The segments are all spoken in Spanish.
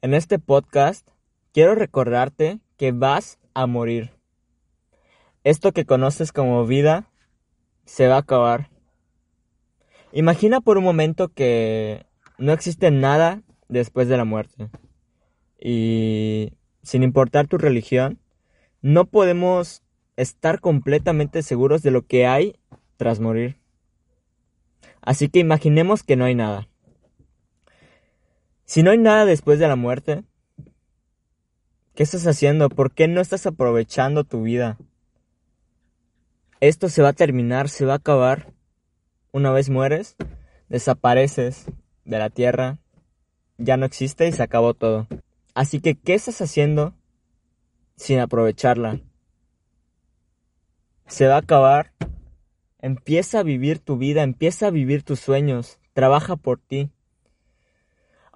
En este podcast quiero recordarte que vas a morir. Esto que conoces como vida se va a acabar. Imagina por un momento que no existe nada después de la muerte. Y sin importar tu religión, no podemos estar completamente seguros de lo que hay tras morir. Así que imaginemos que no hay nada. Si no hay nada después de la muerte, ¿qué estás haciendo? ¿Por qué no estás aprovechando tu vida? Esto se va a terminar, se va a acabar. Una vez mueres, desapareces de la tierra, ya no existe y se acabó todo. Así que, ¿qué estás haciendo sin aprovecharla? Se va a acabar. Empieza a vivir tu vida, empieza a vivir tus sueños, trabaja por ti.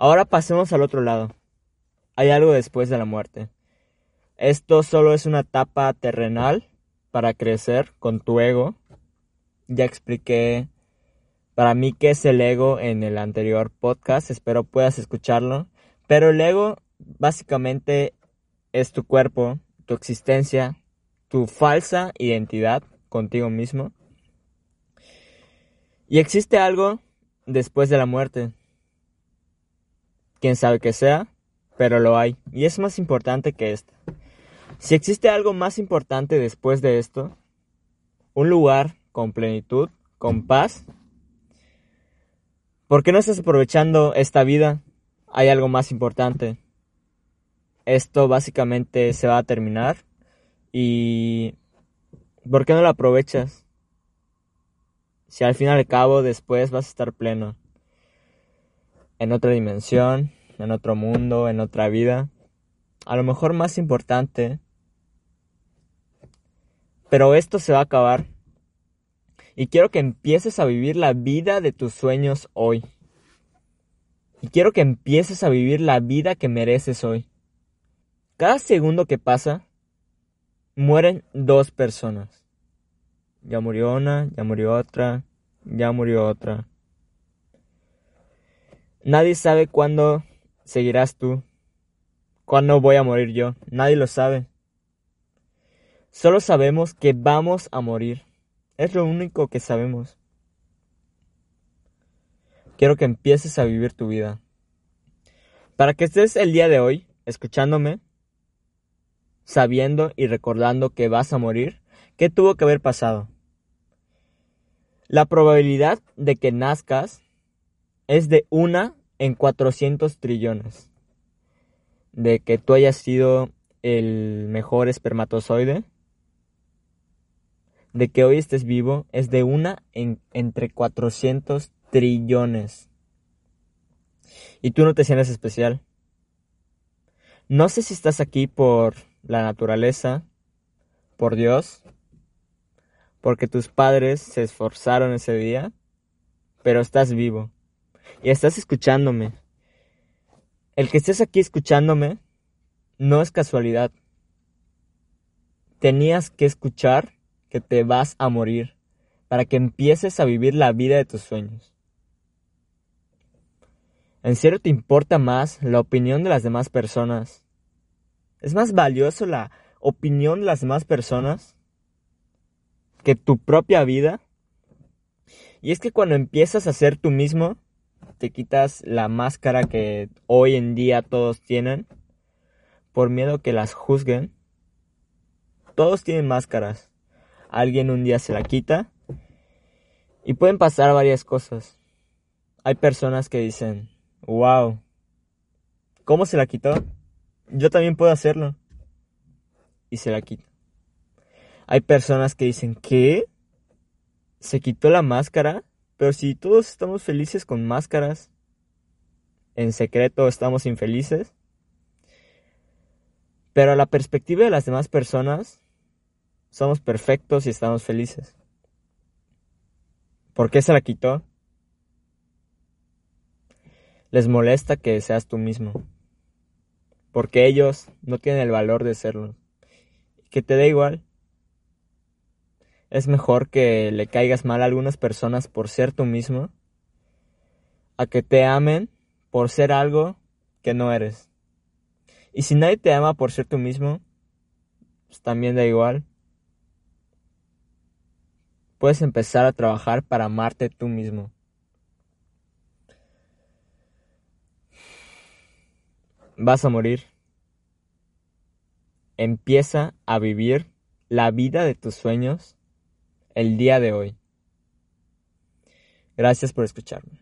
Ahora pasemos al otro lado. Hay algo después de la muerte. Esto solo es una etapa terrenal para crecer con tu ego. Ya expliqué para mí qué es el ego en el anterior podcast, espero puedas escucharlo. Pero el ego básicamente es tu cuerpo, tu existencia, tu falsa identidad contigo mismo. Y existe algo después de la muerte quién sabe qué sea, pero lo hay. Y es más importante que esto. Si existe algo más importante después de esto, un lugar con plenitud, con paz, ¿por qué no estás aprovechando esta vida? Hay algo más importante. Esto básicamente se va a terminar y ¿por qué no lo aprovechas? Si al fin y al cabo después vas a estar pleno en otra dimensión, en otro mundo, en otra vida. A lo mejor más importante. Pero esto se va a acabar. Y quiero que empieces a vivir la vida de tus sueños hoy. Y quiero que empieces a vivir la vida que mereces hoy. Cada segundo que pasa, mueren dos personas. Ya murió una, ya murió otra, ya murió otra. Nadie sabe cuándo seguirás tú, cuándo voy a morir yo. Nadie lo sabe. Solo sabemos que vamos a morir. Es lo único que sabemos. Quiero que empieces a vivir tu vida. Para que estés el día de hoy escuchándome, sabiendo y recordando que vas a morir, ¿qué tuvo que haber pasado? La probabilidad de que nazcas es de una en 400 trillones. De que tú hayas sido el mejor espermatozoide. De que hoy estés vivo es de una en, entre 400 trillones. Y tú no te sientes especial. No sé si estás aquí por la naturaleza, por Dios, porque tus padres se esforzaron ese día, pero estás vivo y estás escuchándome. El que estés aquí escuchándome no es casualidad. Tenías que escuchar que te vas a morir para que empieces a vivir la vida de tus sueños. ¿En serio te importa más la opinión de las demás personas? ¿Es más valioso la opinión de las demás personas que tu propia vida? Y es que cuando empiezas a ser tú mismo, te quitas la máscara que hoy en día todos tienen por miedo que las juzguen. Todos tienen máscaras. Alguien un día se la quita y pueden pasar varias cosas. Hay personas que dicen, wow, ¿cómo se la quitó? Yo también puedo hacerlo. Y se la quita. Hay personas que dicen, ¿qué? ¿Se quitó la máscara? Pero si todos estamos felices con máscaras, en secreto estamos infelices. Pero a la perspectiva de las demás personas, somos perfectos y estamos felices. ¿Por qué se la quitó? Les molesta que seas tú mismo. Porque ellos no tienen el valor de serlo. Que te dé igual. Es mejor que le caigas mal a algunas personas por ser tú mismo, a que te amen por ser algo que no eres. Y si nadie te ama por ser tú mismo, pues también da igual. Puedes empezar a trabajar para amarte tú mismo. Vas a morir. Empieza a vivir la vida de tus sueños el día de hoy. Gracias por escucharme.